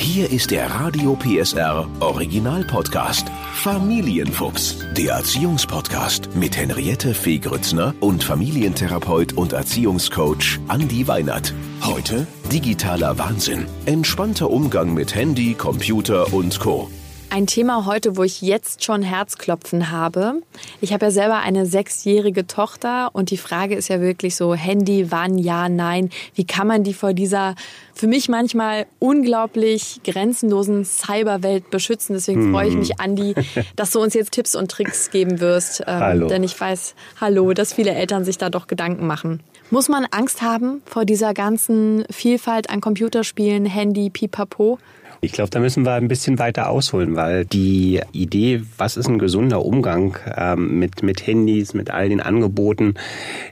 Hier ist der Radio PSR Original Podcast Familienfuchs, der Erziehungspodcast mit Henriette Fee Grützner und Familientherapeut und Erziehungscoach Andi Weinert. Heute digitaler Wahnsinn, entspannter Umgang mit Handy, Computer und Co. Ein Thema heute, wo ich jetzt schon Herzklopfen habe. Ich habe ja selber eine sechsjährige Tochter und die Frage ist ja wirklich so, Handy, wann, ja, nein. Wie kann man die vor dieser für mich manchmal unglaublich grenzenlosen Cyberwelt beschützen? Deswegen hm. freue ich mich, Andi, dass du uns jetzt Tipps und Tricks geben wirst. Ähm, hallo. Denn ich weiß, hallo, dass viele Eltern sich da doch Gedanken machen. Muss man Angst haben vor dieser ganzen Vielfalt an Computerspielen, Handy, Pipapo? Ich glaube, da müssen wir ein bisschen weiter ausholen, weil die Idee, was ist ein gesunder Umgang ähm, mit, mit Handys, mit all den Angeboten,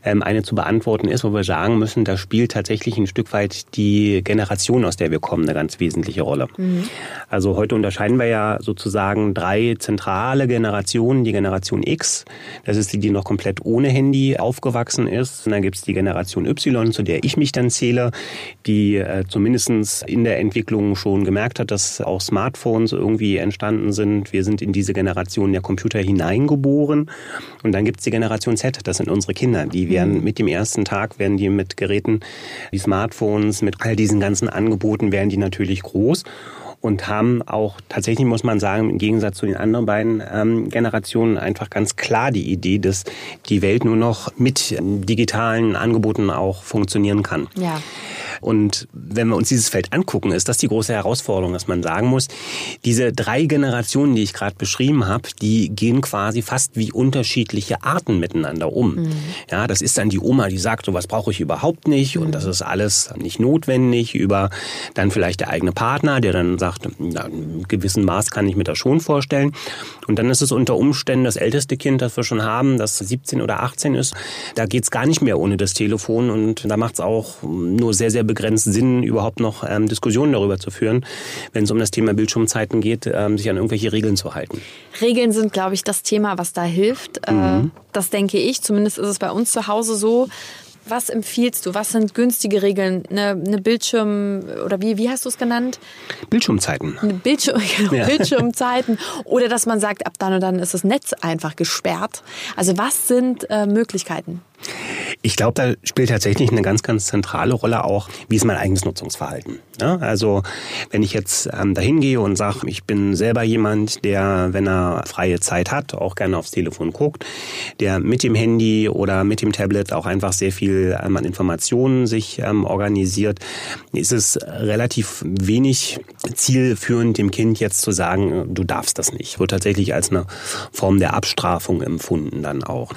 ähm, eine zu beantworten ist, wo wir sagen müssen, da spielt tatsächlich ein Stück weit die Generation, aus der wir kommen, eine ganz wesentliche Rolle. Mhm. Also heute unterscheiden wir ja sozusagen drei zentrale Generationen. Die Generation X, das ist die, die noch komplett ohne Handy aufgewachsen ist. Und dann gibt es die Generation Y, zu der ich mich dann zähle, die äh, zumindest in der Entwicklung schon gemerkt gesagt hat, dass auch Smartphones irgendwie entstanden sind. Wir sind in diese Generation der Computer hineingeboren. Und dann gibt es die Generation Z, das sind unsere Kinder. Die werden mhm. mit dem ersten Tag, werden die mit Geräten, die Smartphones, mit all diesen ganzen Angeboten, werden die natürlich groß und haben auch tatsächlich, muss man sagen, im Gegensatz zu den anderen beiden ähm, Generationen einfach ganz klar die Idee, dass die Welt nur noch mit digitalen Angeboten auch funktionieren kann. Ja. Und wenn wir uns dieses Feld angucken, ist das die große Herausforderung, dass man sagen muss, diese drei Generationen, die ich gerade beschrieben habe, die gehen quasi fast wie unterschiedliche Arten miteinander um. Mhm. Ja, das ist dann die Oma, die sagt, so was brauche ich überhaupt nicht und das ist alles nicht notwendig, über dann vielleicht der eigene Partner, der dann sagt, na, in gewissem Maß kann ich mir das schon vorstellen. Und dann ist es unter Umständen das älteste Kind, das wir schon haben, das 17 oder 18 ist. Da geht es gar nicht mehr ohne das Telefon und da macht es auch nur sehr, sehr begrenzt Sinn, überhaupt noch ähm, Diskussionen darüber zu führen, wenn es um das Thema Bildschirmzeiten geht, ähm, sich an irgendwelche Regeln zu halten. Regeln sind, glaube ich, das Thema, was da hilft. Äh, mhm. Äh, das denke ich. Zumindest ist es bei uns zu Hause so. Was empfiehlst du? Was sind günstige Regeln? Eine, eine Bildschirm oder wie, wie hast du es genannt? Bildschirmzeiten. Eine Bildschirm, genau, ja. Bildschirmzeiten. Oder dass man sagt, ab dann und dann ist das Netz einfach gesperrt. Also was sind äh, Möglichkeiten? Ich glaube, da spielt tatsächlich eine ganz, ganz zentrale Rolle auch, wie ist mein eigenes Nutzungsverhalten. Ja, also wenn ich jetzt ähm, dahin gehe und sage, ich bin selber jemand, der, wenn er freie Zeit hat, auch gerne aufs Telefon guckt, der mit dem Handy oder mit dem Tablet auch einfach sehr viel ähm, an Informationen sich ähm, organisiert, ist es relativ wenig zielführend, dem Kind jetzt zu sagen, du darfst das nicht. Wird tatsächlich als eine Form der Abstrafung empfunden dann auch.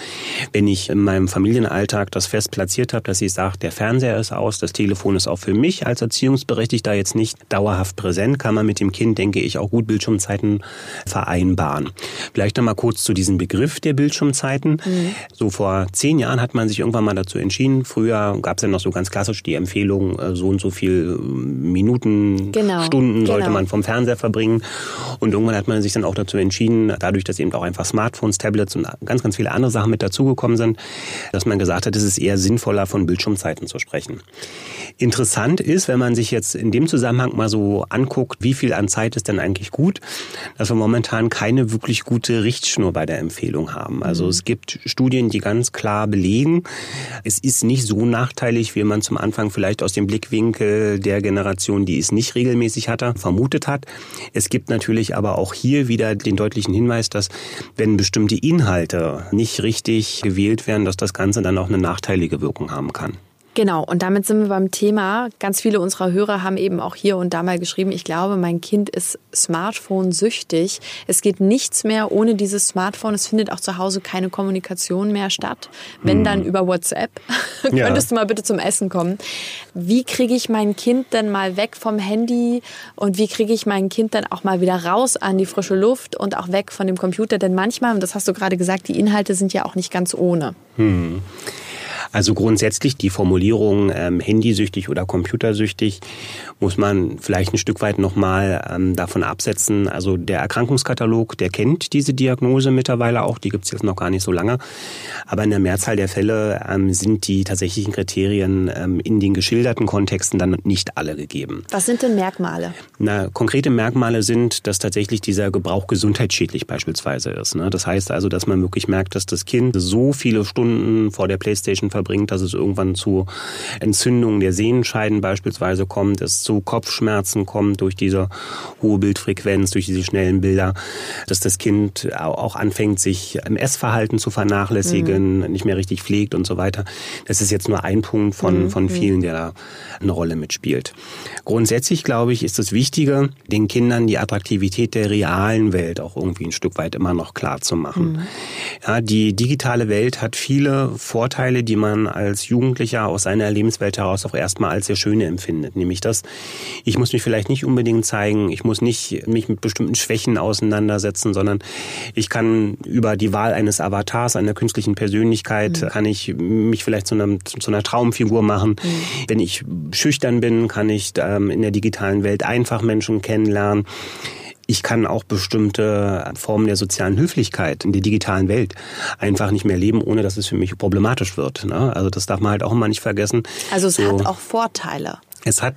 Wenn ich in meinem Familien Familienalltag das fest platziert habe, dass ich sage, der Fernseher ist aus, das Telefon ist auch für mich als Erziehungsberechtigter jetzt nicht dauerhaft präsent, kann man mit dem Kind, denke ich, auch gut Bildschirmzeiten vereinbaren. Vielleicht noch mal kurz zu diesem Begriff der Bildschirmzeiten. Mhm. So vor zehn Jahren hat man sich irgendwann mal dazu entschieden. Früher gab es ja noch so ganz klassisch die Empfehlung, äh, so und so viel äh, Minuten, genau. Stunden sollte genau. man vom Fernseher verbringen. Und irgendwann hat man sich dann auch dazu entschieden, dadurch, dass eben auch einfach Smartphones, Tablets und ganz, ganz viele andere Sachen mit dazugekommen sind, dass man gesagt hat, es ist eher sinnvoller, von Bildschirmzeiten zu sprechen. Interessant ist, wenn man sich jetzt in dem Zusammenhang mal so anguckt, wie viel an Zeit ist denn eigentlich gut, dass wir momentan keine wirklich gute Richtschnur bei der Empfehlung haben. Also mhm. es gibt Studien, die ganz klar belegen, es ist nicht so nachteilig, wie man zum Anfang vielleicht aus dem Blickwinkel der Generation, die es nicht regelmäßig hatte, vermutet hat. Es gibt natürlich aber auch hier wieder den deutlichen Hinweis, dass wenn bestimmte Inhalte nicht richtig gewählt werden, dass das Ganze Ganze dann auch eine nachteilige Wirkung haben kann. Genau, und damit sind wir beim Thema. Ganz viele unserer Hörer haben eben auch hier und da mal geschrieben, ich glaube, mein Kind ist Smartphone-süchtig. Es geht nichts mehr ohne dieses Smartphone. Es findet auch zu Hause keine Kommunikation mehr statt. Wenn hm. dann über WhatsApp. Ja. Könntest du mal bitte zum Essen kommen? Wie kriege ich mein Kind denn mal weg vom Handy und wie kriege ich mein Kind dann auch mal wieder raus an die frische Luft und auch weg von dem Computer? Denn manchmal, und das hast du gerade gesagt, die Inhalte sind ja auch nicht ganz ohne. Hm. Also grundsätzlich die Formulierung ähm, handysüchtig oder computersüchtig muss man vielleicht ein Stück weit nochmal ähm, davon absetzen. Also der Erkrankungskatalog, der kennt diese Diagnose mittlerweile auch, die gibt es jetzt noch gar nicht so lange. Aber in der Mehrzahl der Fälle ähm, sind die tatsächlichen Kriterien ähm, in den geschilderten Kontexten dann nicht alle gegeben. Was sind denn Merkmale? Na, konkrete Merkmale sind, dass tatsächlich dieser Gebrauch gesundheitsschädlich beispielsweise ist. Ne? Das heißt also, dass man wirklich merkt, dass das Kind so viele Stunden vor der Playstation verbringt, dass es irgendwann zu Entzündungen der Sehenscheiden beispielsweise kommt, es zu Kopfschmerzen kommt durch diese hohe Bildfrequenz, durch diese schnellen Bilder, dass das Kind auch anfängt, sich im Essverhalten zu vernachlässigen, mhm. nicht mehr richtig pflegt und so weiter. Das ist jetzt nur ein Punkt von, mhm. von mhm. vielen, der da eine Rolle mitspielt. Grundsätzlich, glaube ich, ist das Wichtige, den Kindern die Attraktivität der realen Welt auch irgendwie ein Stück weit immer noch klar zu machen. Mhm. Ja, die digitale Welt hat viele Vorteile, die man als Jugendlicher aus seiner Lebenswelt heraus auch erstmal als sehr schöne empfindet. Nämlich das, ich muss mich vielleicht nicht unbedingt zeigen, ich muss nicht mich mit bestimmten Schwächen auseinandersetzen, sondern ich kann über die Wahl eines Avatars, einer künstlichen Persönlichkeit, mhm. kann ich mich vielleicht zu einer, zu einer Traumfigur machen. Mhm. Wenn ich schüchtern bin, kann ich ähm, in der digitalen Welt einfach Menschen kennenlernen. Ich kann auch bestimmte Formen der sozialen Höflichkeit in der digitalen Welt einfach nicht mehr leben, ohne dass es für mich problematisch wird. Ne? Also das darf man halt auch immer nicht vergessen. Also es so. hat auch Vorteile. Es hat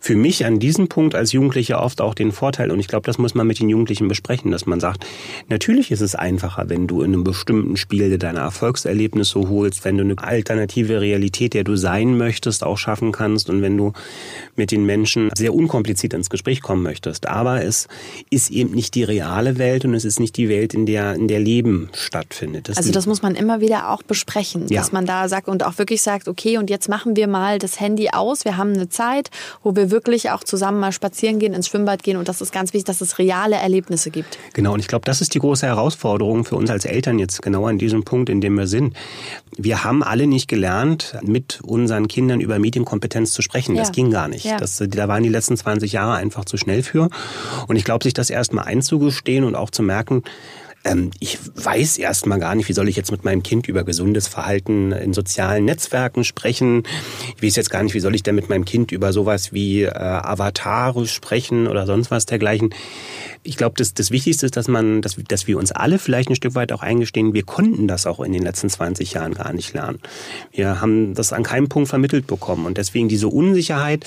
für mich an diesem Punkt als Jugendlicher oft auch den Vorteil, und ich glaube, das muss man mit den Jugendlichen besprechen, dass man sagt, natürlich ist es einfacher, wenn du in einem bestimmten Spiel deine Erfolgserlebnisse holst, wenn du eine alternative Realität, der du sein möchtest, auch schaffen kannst und wenn du mit den Menschen sehr unkompliziert ins Gespräch kommen möchtest. Aber es ist eben nicht die reale Welt und es ist nicht die Welt, in der, in der Leben stattfindet. Das also das muss man immer wieder auch besprechen, ja. dass man da sagt und auch wirklich sagt, okay, und jetzt machen wir mal das Handy aus, wir haben eine Zeit, Zeit, wo wir wirklich auch zusammen mal spazieren gehen, ins Schwimmbad gehen. Und das ist ganz wichtig, dass es reale Erlebnisse gibt. Genau, und ich glaube, das ist die große Herausforderung für uns als Eltern jetzt genau an diesem Punkt, in dem wir sind. Wir haben alle nicht gelernt, mit unseren Kindern über Medienkompetenz zu sprechen. Ja. Das ging gar nicht. Ja. Das, da waren die letzten 20 Jahre einfach zu schnell für. Und ich glaube, sich das erstmal einzugestehen und auch zu merken, ähm, ich weiß erstmal gar nicht, wie soll ich jetzt mit meinem Kind über gesundes Verhalten in sozialen Netzwerken sprechen. Ich weiß jetzt gar nicht, wie soll ich denn mit meinem Kind über sowas wie äh, Avatare sprechen oder sonst was dergleichen. Ich glaube, das, das Wichtigste ist, dass man, dass, dass wir uns alle vielleicht ein Stück weit auch eingestehen, wir konnten das auch in den letzten 20 Jahren gar nicht lernen. Wir haben das an keinem Punkt vermittelt bekommen. Und deswegen diese Unsicherheit,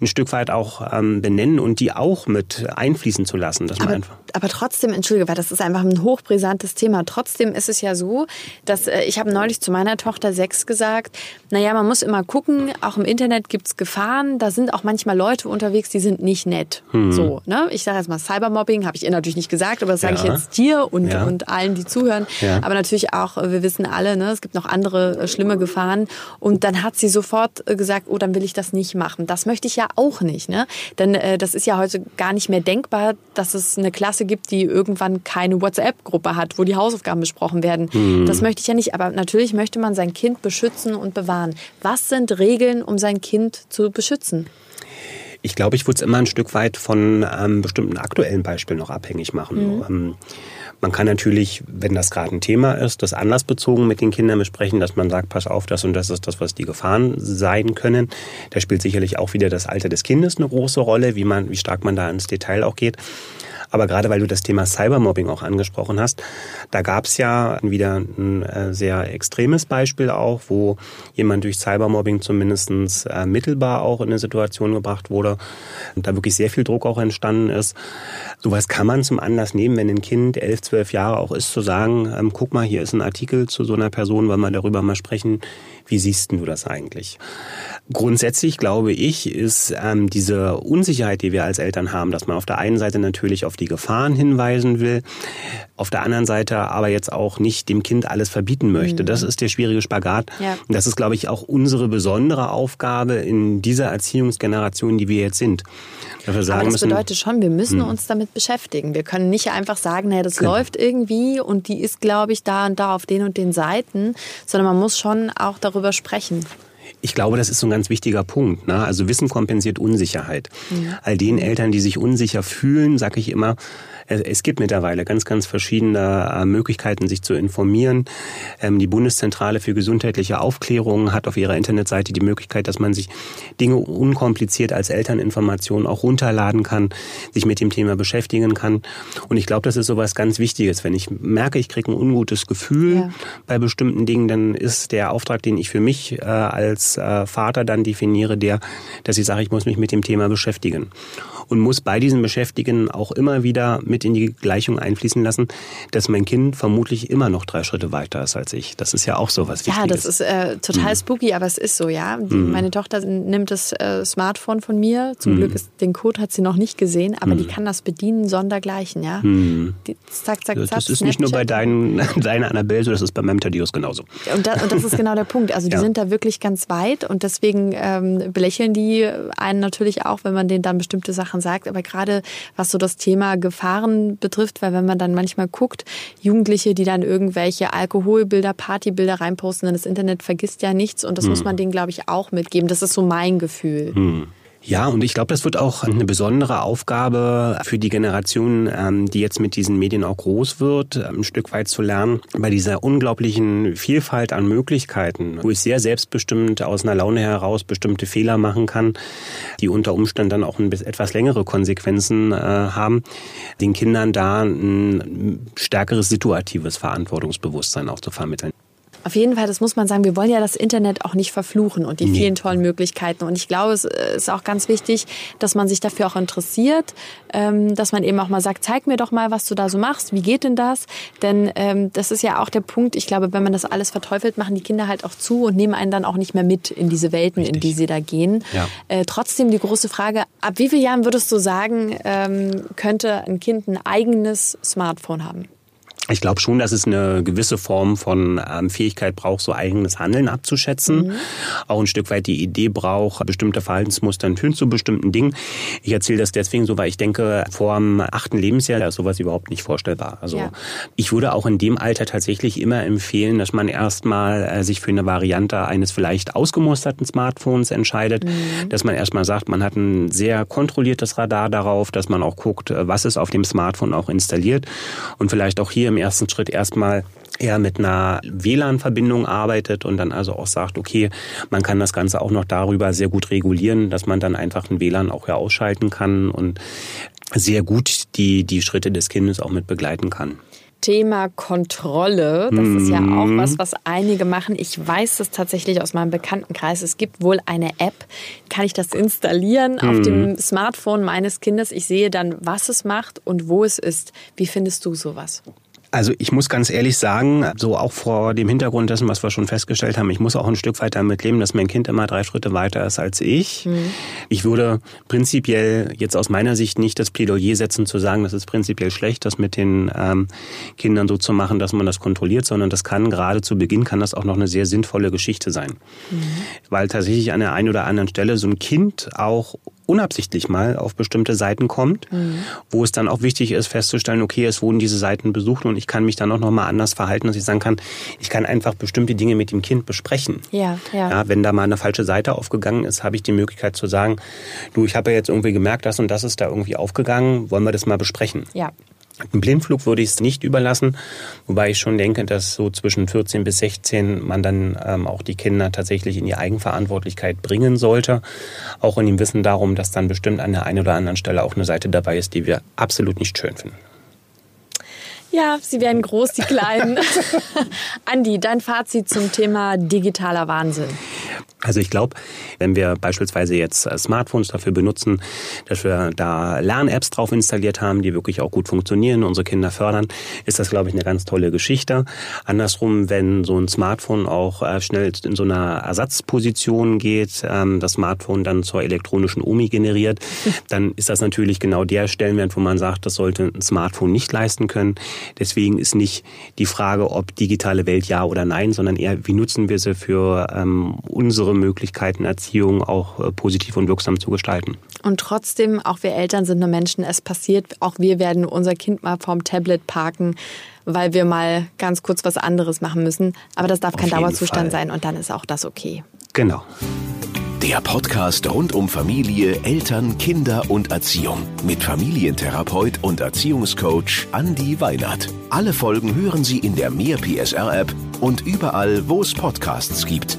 ein Stück weit auch ähm, benennen und die auch mit einfließen zu lassen. Dass aber, man einfach aber trotzdem, entschuldige, weil das ist einfach ein hochbrisantes Thema. Trotzdem ist es ja so, dass äh, ich habe neulich zu meiner Tochter sechs gesagt, naja, man muss immer gucken, auch im Internet gibt's Gefahren, da sind auch manchmal Leute unterwegs, die sind nicht nett. Hm. So, ne? Ich sage jetzt mal Cybermobbing, habe ich ihr natürlich nicht gesagt, aber das sage ja. ich jetzt dir und, ja. und allen, die zuhören. Ja. Aber natürlich auch, wir wissen alle, ne, es gibt noch andere äh, schlimme Gefahren. Und dann hat sie sofort äh, gesagt, oh, dann will ich das nicht machen. Das möchte ich ja auch nicht. Ne? Denn äh, das ist ja heute gar nicht mehr denkbar, dass es eine Klasse gibt, die irgendwann keine WhatsApp-Gruppe hat, wo die Hausaufgaben besprochen werden. Mhm. Das möchte ich ja nicht. Aber natürlich möchte man sein Kind beschützen und bewahren. Was sind Regeln, um sein Kind zu beschützen? Ich glaube, ich würde es immer ein Stück weit von ähm, bestimmten aktuellen Beispielen noch abhängig machen. Mhm. Ähm, man kann natürlich, wenn das gerade ein Thema ist, das anlassbezogen mit den Kindern besprechen, dass man sagt, pass auf, das und das ist das, was die Gefahren sein können. Da spielt sicherlich auch wieder das Alter des Kindes eine große Rolle, wie man, wie stark man da ins Detail auch geht. Aber gerade weil du das Thema Cybermobbing auch angesprochen hast, da gab es ja wieder ein äh, sehr extremes Beispiel auch, wo jemand durch Cybermobbing zumindest äh, mittelbar auch in eine Situation gebracht wurde da wirklich sehr viel Druck auch entstanden ist. Sowas kann man zum Anlass nehmen, wenn ein Kind elf, zwölf Jahre auch ist, zu sagen, ähm, guck mal, hier ist ein Artikel zu so einer Person, weil wir darüber mal sprechen, wie siehst du das eigentlich? Grundsätzlich glaube ich, ist ähm, diese Unsicherheit, die wir als Eltern haben, dass man auf der einen Seite natürlich auf die Gefahren hinweisen will, auf der anderen Seite aber jetzt auch nicht dem Kind alles verbieten möchte. Mhm. Das ist der schwierige Spagat. Ja. Und das ist, glaube ich, auch unsere besondere Aufgabe in dieser Erziehungsgeneration, die wir jetzt sind. Dafür sagen aber das müssen, bedeutet schon, wir müssen mh. uns damit beschäftigen. Wir können nicht einfach sagen, naja, das genau. läuft irgendwie und die ist, glaube ich, da und da auf den und den Seiten, sondern man muss schon auch darüber sprechen. Ich glaube, das ist so ein ganz wichtiger Punkt. Ne? Also Wissen kompensiert Unsicherheit. Ja. All den Eltern, die sich unsicher fühlen, sage ich immer, es gibt mittlerweile ganz, ganz verschiedene äh, Möglichkeiten, sich zu informieren. Ähm, die Bundeszentrale für gesundheitliche Aufklärung hat auf ihrer Internetseite die Möglichkeit, dass man sich Dinge unkompliziert als Elterninformation auch runterladen kann, sich mit dem Thema beschäftigen kann. Und ich glaube, das ist sowas ganz Wichtiges. Wenn ich merke, ich kriege ein ungutes Gefühl ja. bei bestimmten Dingen, dann ist der Auftrag, den ich für mich äh, als äh, Vater dann definiere, der, dass ich sage, ich muss mich mit dem Thema beschäftigen und muss bei diesen Beschäftigen auch immer wieder mit in die Gleichung einfließen lassen, dass mein Kind vermutlich immer noch drei Schritte weiter ist als ich. Das ist ja auch so was Wichtiges. Ja, das ist äh, total mhm. spooky, aber es ist so, ja. Die, mhm. Meine Tochter nimmt das äh, Smartphone von mir. Zum mhm. Glück ist den Code hat sie noch nicht gesehen, aber die mhm. kann das bedienen sondergleichen, ja. Mhm. Die, zack, zack, zack. Das ist Snapchat. nicht nur bei deinen, deiner Annabelle so, das ist bei meinem Thaddeus genauso. Und, da, und, das ist genau der Punkt. Also die ja. sind da wirklich ganz weit und deswegen ähm, belächeln die einen natürlich auch, wenn man denen dann bestimmte Sachen sagt, aber gerade was so das Thema Gefahren betrifft, weil wenn man dann manchmal guckt, Jugendliche, die dann irgendwelche Alkoholbilder, Partybilder reinposten in das Internet, vergisst ja nichts und das hm. muss man denen, glaube ich, auch mitgeben. Das ist so mein Gefühl. Hm. Ja, und ich glaube, das wird auch eine besondere Aufgabe für die Generation, ähm, die jetzt mit diesen Medien auch groß wird, ähm, ein Stück weit zu lernen, bei dieser unglaublichen Vielfalt an Möglichkeiten, wo ich sehr selbstbestimmt aus einer Laune heraus bestimmte Fehler machen kann, die unter Umständen dann auch ein etwas längere Konsequenzen äh, haben, den Kindern da ein stärkeres situatives Verantwortungsbewusstsein auch zu vermitteln. Auf jeden Fall, das muss man sagen, wir wollen ja das Internet auch nicht verfluchen und die nee. vielen tollen Möglichkeiten. Und ich glaube, es ist auch ganz wichtig, dass man sich dafür auch interessiert, ähm, dass man eben auch mal sagt, zeig mir doch mal, was du da so machst, wie geht denn das? Denn ähm, das ist ja auch der Punkt, ich glaube, wenn man das alles verteufelt, machen die Kinder halt auch zu und nehmen einen dann auch nicht mehr mit in diese Welten, Richtig. in die sie da gehen. Ja. Äh, trotzdem die große Frage, ab wie vielen Jahren würdest du sagen, ähm, könnte ein Kind ein eigenes Smartphone haben? Ich glaube schon, dass es eine gewisse Form von ähm, Fähigkeit braucht, so eigenes Handeln abzuschätzen. Mhm. Auch ein Stück weit die Idee braucht, bestimmte Verhaltensmuster führen zu bestimmten Dingen. Ich erzähle das deswegen so, weil ich denke, vor dem achten Lebensjahr ist sowas überhaupt nicht vorstellbar. Also ja. ich würde auch in dem Alter tatsächlich immer empfehlen, dass man erstmal äh, sich für eine Variante eines vielleicht ausgemusterten Smartphones entscheidet, mhm. dass man erstmal sagt, man hat ein sehr kontrolliertes Radar darauf, dass man auch guckt, äh, was ist auf dem Smartphone auch installiert und vielleicht auch hier im ersten Schritt erstmal eher mit einer WLAN-Verbindung arbeitet und dann also auch sagt, okay, man kann das Ganze auch noch darüber sehr gut regulieren, dass man dann einfach ein WLAN auch ja ausschalten kann und sehr gut die, die Schritte des Kindes auch mit begleiten kann. Thema Kontrolle. Das ist ja auch was, mhm. was einige machen. Ich weiß das tatsächlich aus meinem Bekanntenkreis. Es gibt wohl eine App, kann ich das installieren auf dem mhm. Smartphone meines Kindes. Ich sehe dann, was es macht und wo es ist. Wie findest du sowas? Also ich muss ganz ehrlich sagen, so auch vor dem Hintergrund dessen, was wir schon festgestellt haben, ich muss auch ein Stück weit damit leben, dass mein Kind immer drei Schritte weiter ist als ich. Mhm. Ich würde prinzipiell jetzt aus meiner Sicht nicht das Plädoyer setzen zu sagen, das ist prinzipiell schlecht, das mit den ähm, Kindern so zu machen, dass man das kontrolliert, sondern das kann gerade zu Beginn kann das auch noch eine sehr sinnvolle Geschichte sein. Mhm. Weil tatsächlich an der einen oder anderen Stelle so ein Kind auch unabsichtlich mal auf bestimmte Seiten kommt, mhm. wo es dann auch wichtig ist festzustellen, okay, es wurden diese Seiten besucht und ich kann mich dann auch noch mal anders verhalten, dass ich sagen kann, ich kann einfach bestimmte Dinge mit dem Kind besprechen. Ja, ja. ja wenn da mal eine falsche Seite aufgegangen ist, habe ich die Möglichkeit zu sagen, du, ich habe ja jetzt irgendwie gemerkt, das und das ist da irgendwie aufgegangen, wollen wir das mal besprechen? Ja. Im Blindflug würde ich es nicht überlassen, wobei ich schon denke, dass so zwischen 14 bis 16 man dann ähm, auch die Kinder tatsächlich in die Eigenverantwortlichkeit bringen sollte. Auch in dem Wissen darum, dass dann bestimmt an der einen oder anderen Stelle auch eine Seite dabei ist, die wir absolut nicht schön finden. Ja, sie werden groß, die Kleinen. Andi, dein Fazit zum Thema digitaler Wahnsinn. Also ich glaube, wenn wir beispielsweise jetzt äh, Smartphones dafür benutzen, dass wir da Lern-Apps drauf installiert haben, die wirklich auch gut funktionieren, unsere Kinder fördern, ist das, glaube ich, eine ganz tolle Geschichte. Andersrum, wenn so ein Smartphone auch äh, schnell in so einer Ersatzposition geht, ähm, das Smartphone dann zur elektronischen Omi generiert, dann ist das natürlich genau der Stellenwert, wo man sagt, das sollte ein Smartphone nicht leisten können. Deswegen ist nicht die Frage, ob digitale Welt ja oder nein, sondern eher, wie nutzen wir sie für ähm, unsere Möglichkeiten, Erziehung auch äh, positiv und wirksam zu gestalten. Und trotzdem, auch wir Eltern sind nur Menschen, es passiert, auch wir werden unser Kind mal vorm Tablet parken, weil wir mal ganz kurz was anderes machen müssen. Aber das darf Auf kein Dauerzustand Fall. sein und dann ist auch das okay. Genau. Der Podcast rund um Familie, Eltern, Kinder und Erziehung mit Familientherapeut und Erziehungscoach Andi Weinert. Alle Folgen hören Sie in der Mehr PSR App und überall, wo es Podcasts gibt.